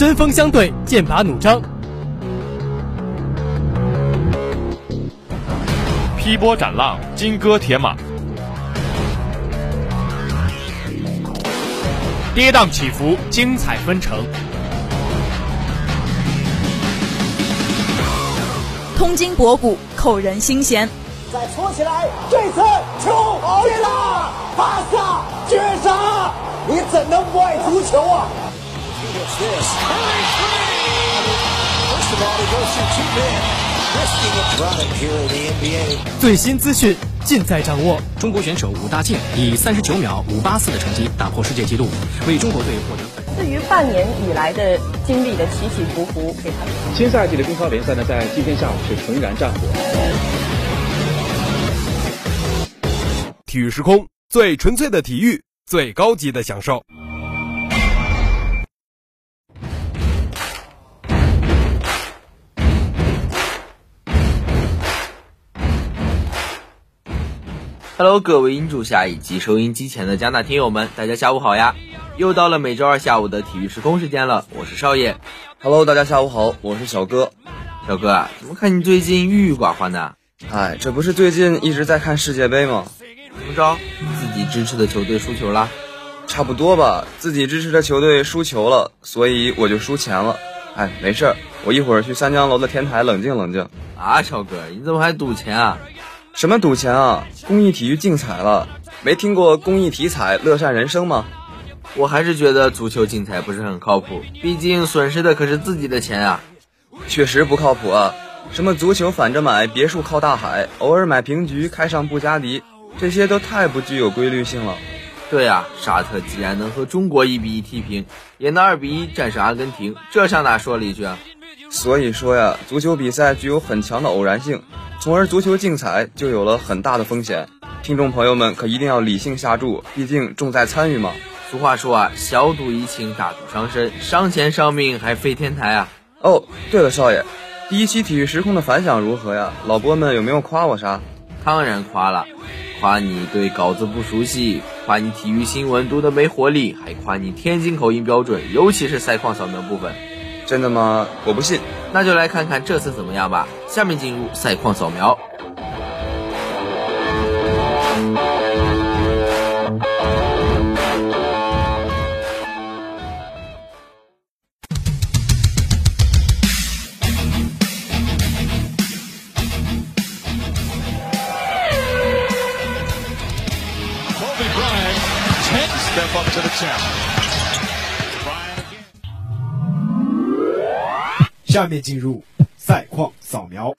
针锋相对，剑拔弩张。劈波斩浪，金戈铁马；跌宕起伏，精彩纷呈。通经博古，扣人心弦。再搓起来，这次球进了！巴萨绝杀！你怎能不爱足球啊？最新资讯尽在掌握。中国选手武大靖以三十九秒五八四的成绩打破世界纪录，为中国队获得。对于半年以来的经历的起起伏伏，给他。新赛季的中超联赛呢，在今天下午是重燃战火。体育时空，最纯粹的体育，最高级的享受。Hello，各位音柱下以及收音机前的加纳听友们，大家下午好呀！又到了每周二下午的体育时空时间了，我是少爷。Hello，大家下午好，我是小哥。小哥啊，怎么看你最近郁郁寡欢的？哎，这不是最近一直在看世界杯吗？怎么着？自己支持的球队输球啦？差不多吧，自己支持的球队输球了，所以我就输钱了。哎，没事儿，我一会儿去三江楼的天台冷静冷静。啊，小哥，你怎么还赌钱啊？什么赌钱啊？公益体育竞彩了，没听过公益体彩乐善人生吗？我还是觉得足球竞彩不是很靠谱，毕竟损失的可是自己的钱啊。确实不靠谱啊！什么足球反着买，别墅靠大海，偶尔买平局，开上布加迪，这些都太不具有规律性了。对呀，沙特既然能和中国一比一踢平，也能二比一战胜阿根廷，这上哪说理去啊？所以说呀，足球比赛具有很强的偶然性。从而足球竞彩就有了很大的风险，听众朋友们可一定要理性下注，毕竟重在参与嘛。俗话说啊，小赌怡情，大赌伤身，伤钱伤命还飞天台啊！哦，对了，少爷，第一期体育时空的反响如何呀？老波们有没有夸我啥？当然夸了，夸你对稿子不熟悉，夸你体育新闻读得没活力，还夸你天津口音标准，尤其是赛况扫描部分。真的吗？我不信。那就来看看这次怎么样吧。下面进入赛况扫描。下面进入赛况扫描。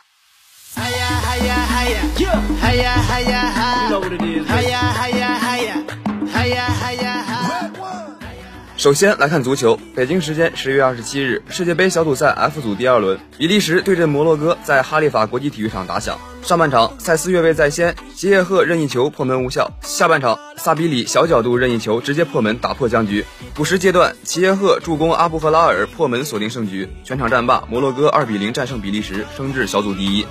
首先来看足球，北京时间十月二十七日，世界杯小组赛 F 组第二轮，比利时对阵摩洛哥在哈利法国际体育场打响。上半场，塞斯越位在先，齐耶赫任意球破门无效。下半场，萨比里小角度任意球直接破门，打破僵局。补时阶段，齐耶赫助攻阿布赫拉尔破门锁定胜局。全场战罢，摩洛哥二比零战胜比利时，升至小组第一。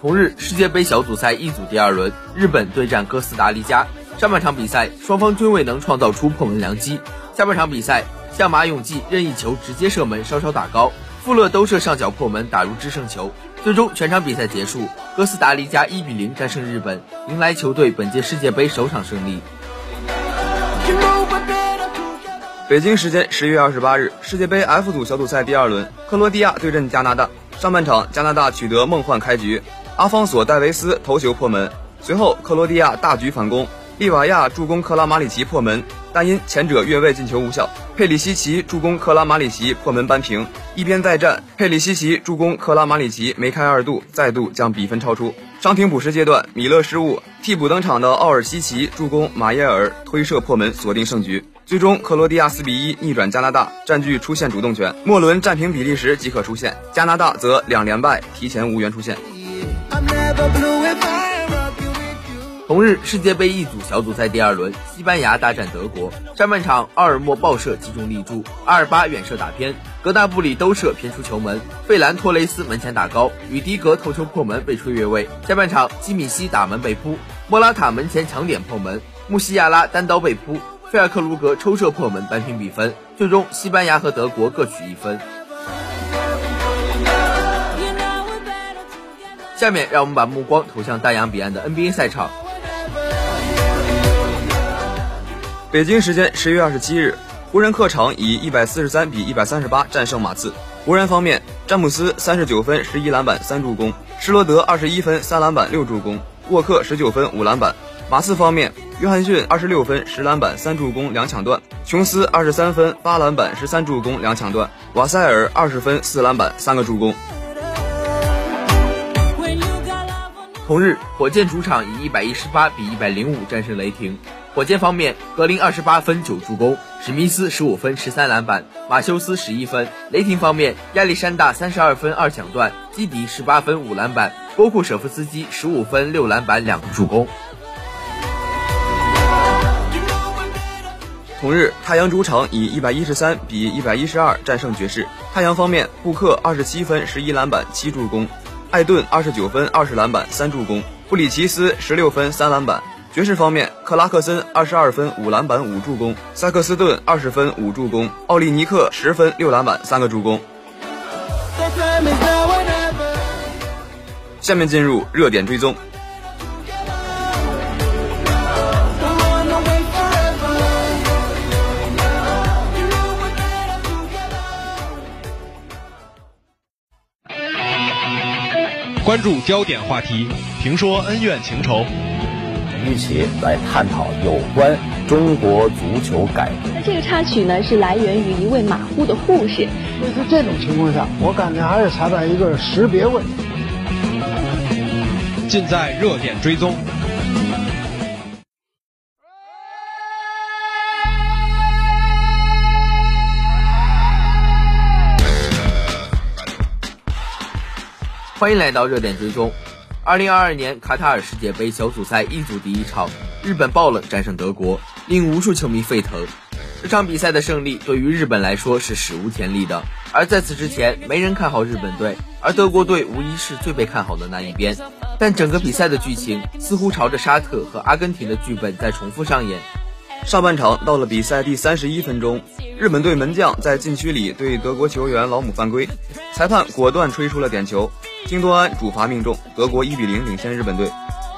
同日，世界杯小组赛一组第二轮，日本对战哥斯达黎加。上半场比赛，双方均未能创造出破门良机。下半场比赛，向马永纪任意球直接射门，稍稍打高，富勒兜射上角破门，打入制胜球。最终全场比赛结束，哥斯达黎加一比零战胜日本，迎来球队本届世界杯首场胜利。北京时间十一月二十八日，世界杯 F 组小组赛第二轮，克罗地亚对阵加拿大。上半场，加拿大取得梦幻开局，阿方索·戴维斯头球破门，随后克罗地亚大举反攻。利瓦亚助攻克拉马里奇破门，但因前者越位进球无效。佩里西奇助攻克拉马里奇破门扳平。一边再战，佩里西奇助攻克拉马里奇梅开二度，再度将比分超出。伤停补时阶段，米勒失误，替补登场的奥尔西奇助攻马耶尔推射破门，锁定胜局。最终，克罗地亚四比一逆转加拿大，占据出线主动权。末轮战平比利时即可出线，加拿大则两连败，提前无缘出线。同日，世界杯一组小组赛第二轮，西班牙大战德国。上半场，奥尔莫爆射击中立柱，阿尔巴远射打偏，格纳布里兜射偏出球门，费兰托雷斯门前打高，与迪格头球破门被吹越位。下半场，基米希打门被扑，莫拉塔门前抢点破门，穆西亚拉单刀被扑。菲尔克卢格抽射破门扳平比分，最终西班牙和德国各取一分。下面让我们把目光投向大洋彼岸的 NBA 赛场。北京时间十月二十七日，湖人客场以一百四十三比一百三十八战胜马刺。湖人方面，詹姆斯三十九分、十一篮板、三助攻；施罗德二十一分、三篮板、六助攻；沃克十九分、五篮板。马刺方面，约翰逊二十六分、十篮板、三助攻、两抢断；琼斯二十三分、八篮板、十三助攻、两抢断；瓦塞尔二十分、四篮板、三个助攻。同日，火箭主场以一百一十八比一百零五战胜雷霆。火箭方面，格林二十八分九助攻，史密斯十五分十三篮板，马修斯十一分。雷霆方面，亚历山大三十二分二抢断，基迪十八分五篮板，波库舍夫斯基十五分六篮板两个助攻。同日，太阳主场以一百一十三比一百一十二战胜爵士。太阳方面，布克二十七分十一篮板七助攻，艾顿二十九分二十篮板三助攻，布里奇斯十六分三篮板。爵士方面，克拉克森二十二分五篮板五助攻，萨克斯顿二十分五助攻，奥利尼克十分六篮板三个助攻。下面进入热点追踪。关注焦点话题，评说恩怨情仇。一起来探讨有关中国足球改革。那这个插曲呢，是来源于一位马虎的护士。所以在这种情况下，我感觉还是裁判一个识别问题。尽在热点追踪。欢迎来到热点追踪。二零二二年卡塔尔世界杯小组赛一组第一场，日本爆冷战胜德国，令无数球迷沸腾。这场比赛的胜利对于日本来说是史无前例的，而在此之前，没人看好日本队，而德国队无疑是最被看好的那一边。但整个比赛的剧情似乎朝着沙特和阿根廷的剧本在重复上演。上半场到了比赛第三十一分钟，日本队门将在禁区里对德国球员老姆犯规，裁判果断吹出了点球。京多安主罚命中，德国一比零领先日本队。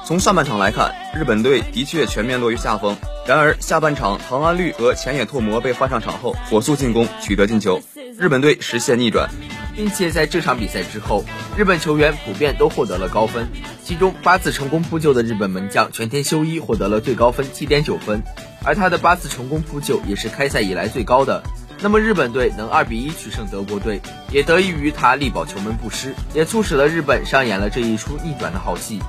从上半场来看，日本队的确全面落于下风。然而下半场，唐安绿和前野拓磨被换上场后，火速进攻，取得进球，日本队实现逆转。并且在这场比赛之后，日本球员普遍都获得了高分，其中八次成功扑救的日本门将全田修一获得了最高分七点九分，而他的八次成功扑救也是开赛以来最高的。那么日本队能二比一取胜德国队，也得益于他力保球门不失，也促使了日本上演了这一出逆转的好戏。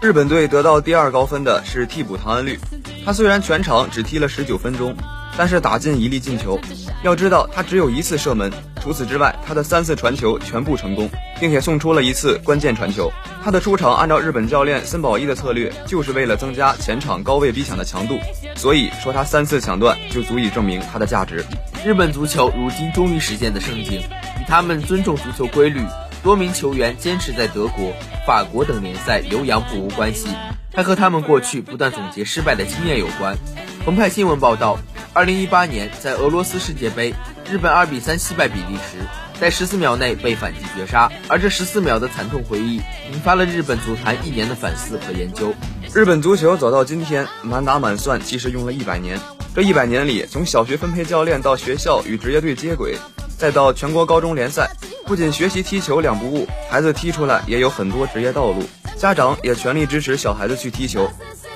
日本队得到第二高分的是替补唐恩律，他虽然全场只踢了十九分钟，但是打进一粒进球。要知道他只有一次射门，除此之外他的三次传球全部成功，并且送出了一次关键传球。他的出场按照日本教练森保一的策略，就是为了增加前场高位逼抢的强度，所以说他三次抢断就足以证明他的价值。日本足球如今终于实现的盛景，与他们尊重足球规律、多名球员坚持在德国、法国等联赛留洋不无关系，还和他们过去不断总结失败的经验有关。澎湃新闻报道，二零一八年在俄罗斯世界杯，日本二比三惜败比利时，在十四秒内被反击绝杀，而这十四秒的惨痛回忆，引发了日本足坛一年的反思和研究。日本足球走到今天，满打满算其实用了一百年。这一百年里，从小学分配教练到学校与职业队接轨，再到全国高中联赛，不仅学习踢球两不误，孩子踢出来也有很多职业道路。家长也全力支持小孩子去踢球。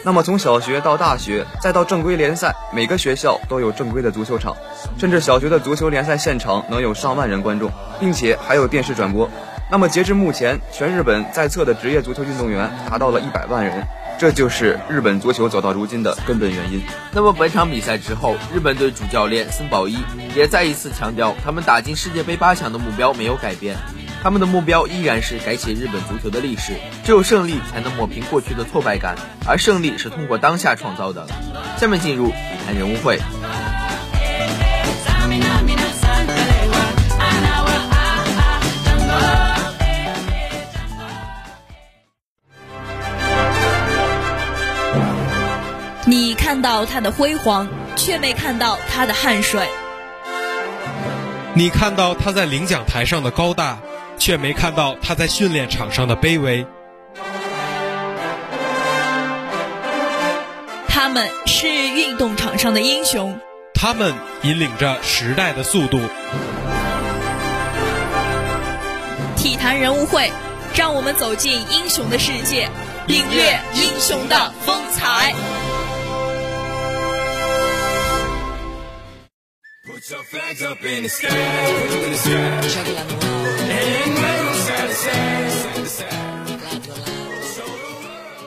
那么从小学到大学，再到正规联赛，每个学校都有正规的足球场，甚至小学的足球联赛现场能有上万人观众，并且还有电视转播。那么截至目前，全日本在册的职业足球运动员达到了一百万人。这就是日本足球走到如今的根本原因。那么本场比赛之后，日本队主教练森保一也再一次强调，他们打进世界杯八强的目标没有改变，他们的目标依然是改写日本足球的历史。只有胜利才能抹平过去的挫败感，而胜利是通过当下创造的。下面进入体坛人物会。你看到他的辉煌，却没看到他的汗水。你看到他在领奖台上的高大，却没看到他在训练场上的卑微。他们是运动场上的英雄，他们引领着时代的速度。体坛人物会，让我们走进英雄的世界，领略英雄的风采。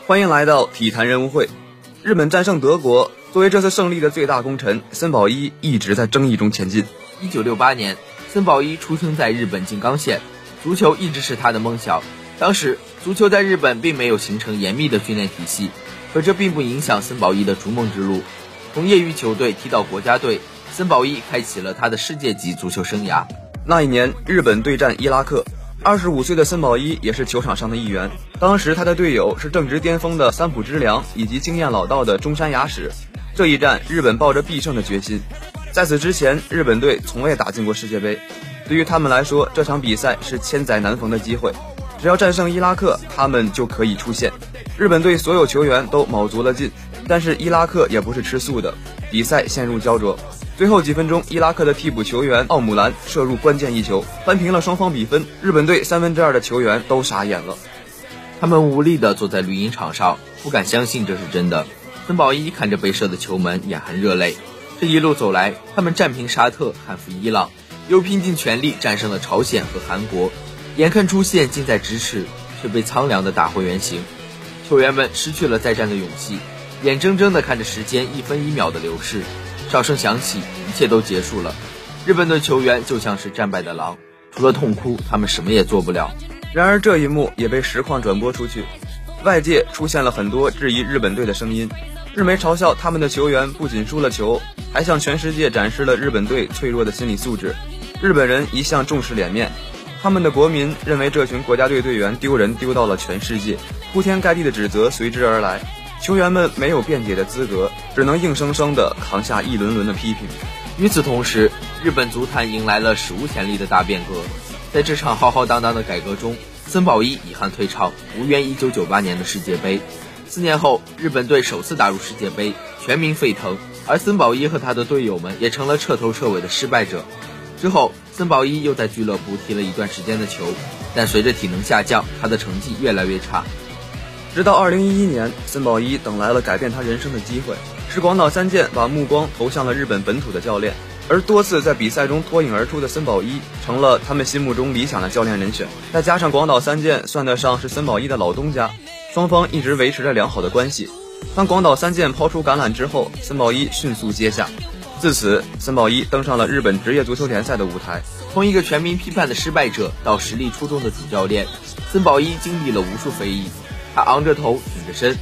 欢迎来到体坛人物会。日本战胜德国，作为这次胜利的最大功臣，森保一一直在争议中前进。一九六八年，森保一出生在日本静冈县，足球一直是他的梦想。当时，足球在日本并没有形成严密的训练体系，可这并不影响森保一的逐梦之路。从业余球队踢到国家队，森保一开启了他的世界级足球生涯。那一年，日本对战伊拉克。二十五岁的森保一也是球场上的一员。当时他的队友是正值巅峰的三浦知良以及经验老道的中山雅史。这一战，日本抱着必胜的决心。在此之前，日本队从未打进过世界杯，对于他们来说，这场比赛是千载难逢的机会。只要战胜伊拉克，他们就可以出线。日本队所有球员都卯足了劲，但是伊拉克也不是吃素的，比赛陷入焦灼。最后几分钟，伊拉克的替补球员奥姆兰射入关键一球，扳平了双方比分。日本队三分之二的球员都傻眼了，他们无力地坐在绿茵场上，不敢相信这是真的。森保一看着被射的球门，眼含热泪。这一路走来，他们战平沙特，汉服伊朗，又拼尽全力战胜了朝鲜和韩国，眼看出线近在咫尺，却被苍凉地打回原形。球员们失去了再战的勇气，眼睁睁地看着时间一分一秒的流逝。哨声响起，一切都结束了。日本队球员就像是战败的狼，除了痛哭，他们什么也做不了。然而这一幕也被实况转播出去，外界出现了很多质疑日本队的声音。日媒嘲笑他们的球员不仅输了球，还向全世界展示了日本队脆弱的心理素质。日本人一向重视脸面，他们的国民认为这群国家队队员丢人丢到了全世界，铺天盖地的指责随之而来。球员们没有辩解的资格，只能硬生生地扛下一轮轮的批评。与此同时，日本足坛迎来了史无前例的大变革。在这场浩浩荡荡的改革中，森保一遗憾退场，无缘1998年的世界杯。四年后，日本队首次打入世界杯，全民沸腾，而森保一和他的队友们也成了彻头彻尾的失败者。之后，森保一又在俱乐部踢了一段时间的球，但随着体能下降，他的成绩越来越差。直到二零一一年，森保一等来了改变他人生的机会，是广岛三剑把目光投向了日本本土的教练，而多次在比赛中脱颖而出的森保一成了他们心目中理想的教练人选。再加上广岛三剑算得上是森保一的老东家，双方一直维持着良好的关系。当广岛三剑抛出橄榄之后，森保一迅速接下，自此森保一登上了日本职业足球联赛的舞台。从一个全民批判的失败者到实力出众的主教练，森保一经历了无数非议。他昂着头，挺着身，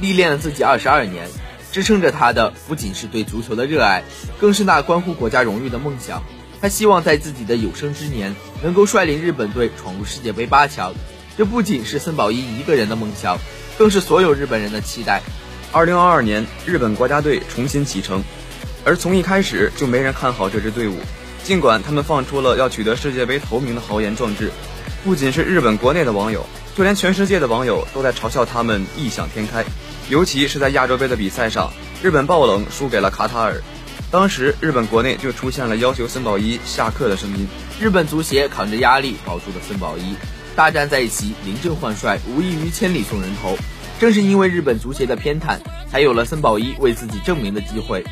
历练了自己二十二年，支撑着他的不仅是对足球的热爱，更是那关乎国家荣誉的梦想。他希望在自己的有生之年能够率领日本队闯入世界杯八强。这不仅是森保一一个人的梦想，更是所有日本人的期待。二零二二年，日本国家队重新启程，而从一开始就没人看好这支队伍。尽管他们放出了要取得世界杯头名的豪言壮志，不仅是日本国内的网友。就连全世界的网友都在嘲笑他们异想天开，尤其是在亚洲杯的比赛上，日本爆冷输给了卡塔尔。当时日本国内就出现了要求森保一下课的声音。日本足协扛着压力保住了森保一，大战在即，临阵换帅，无异于千里送人头。正是因为日本足协的偏袒，才有了森保一为自己证明的机会。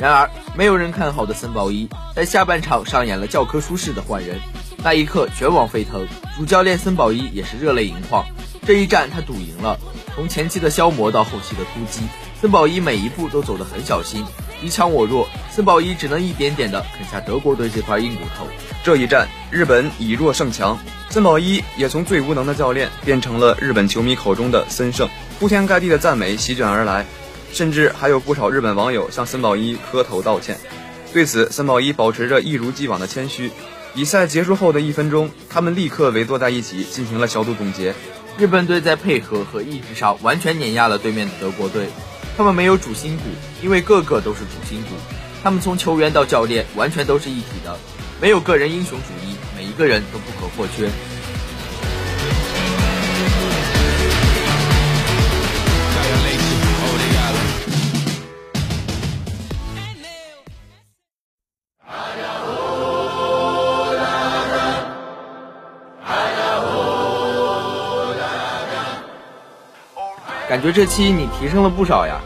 然而，没有人看好的森保一，在下半场上演了教科书式的换人。那一刻，全网沸腾，主教练森保一也是热泪盈眶。这一战他赌赢了，从前期的消磨到后期的突击，森保一每一步都走得很小心，你强我弱，森保一只能一点点的啃下德国队这块硬骨头。这一战，日本以弱胜强，森保一也从最无能的教练变成了日本球迷口中的森胜，铺天盖地的赞美席卷而来，甚至还有不少日本网友向森保一磕头道歉。对此，森保一保持着一如既往的谦虚。比赛结束后的一分钟，他们立刻围坐在一起进行了小组总结。日本队在配合和意志上完全碾压了对面的德国队，他们没有主心骨，因为个个都是主心骨。他们从球员到教练完全都是一体的，没有个人英雄主义，每一个人都不可或缺。感觉这期你提升了不少呀。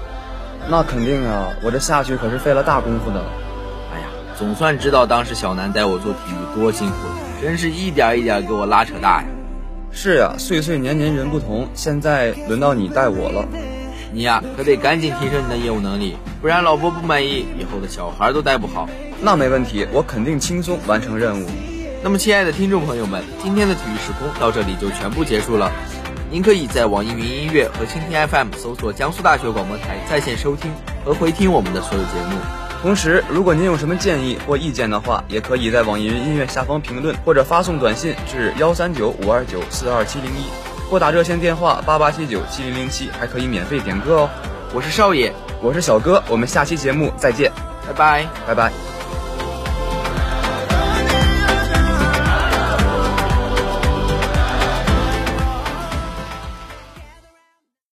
那肯定啊，我这下去可是费了大功夫的。哎呀，总算知道当时小南带我做体育多辛苦了，真是一点一点给我拉扯大呀。是呀，岁岁年年人不同，现在轮到你带我了。你呀，可得赶紧提升你的业务能力，不然老婆不满意，以后的小孩都带不好。那没问题，我肯定轻松完成任务。那么，亲爱的听众朋友们，今天的体育时空到这里就全部结束了。您可以在网易云音乐和蜻蜓 FM 搜索江苏大学广播台在线收听和回听我们的所有节目。同时，如果您有什么建议或意见的话，也可以在网易云音乐下方评论，或者发送短信至幺三九五二九四二七零一，拨打热线电话八八七九七零零七，还可以免费点歌哦。我是少爷，我是小哥，我们下期节目再见，拜拜，拜拜。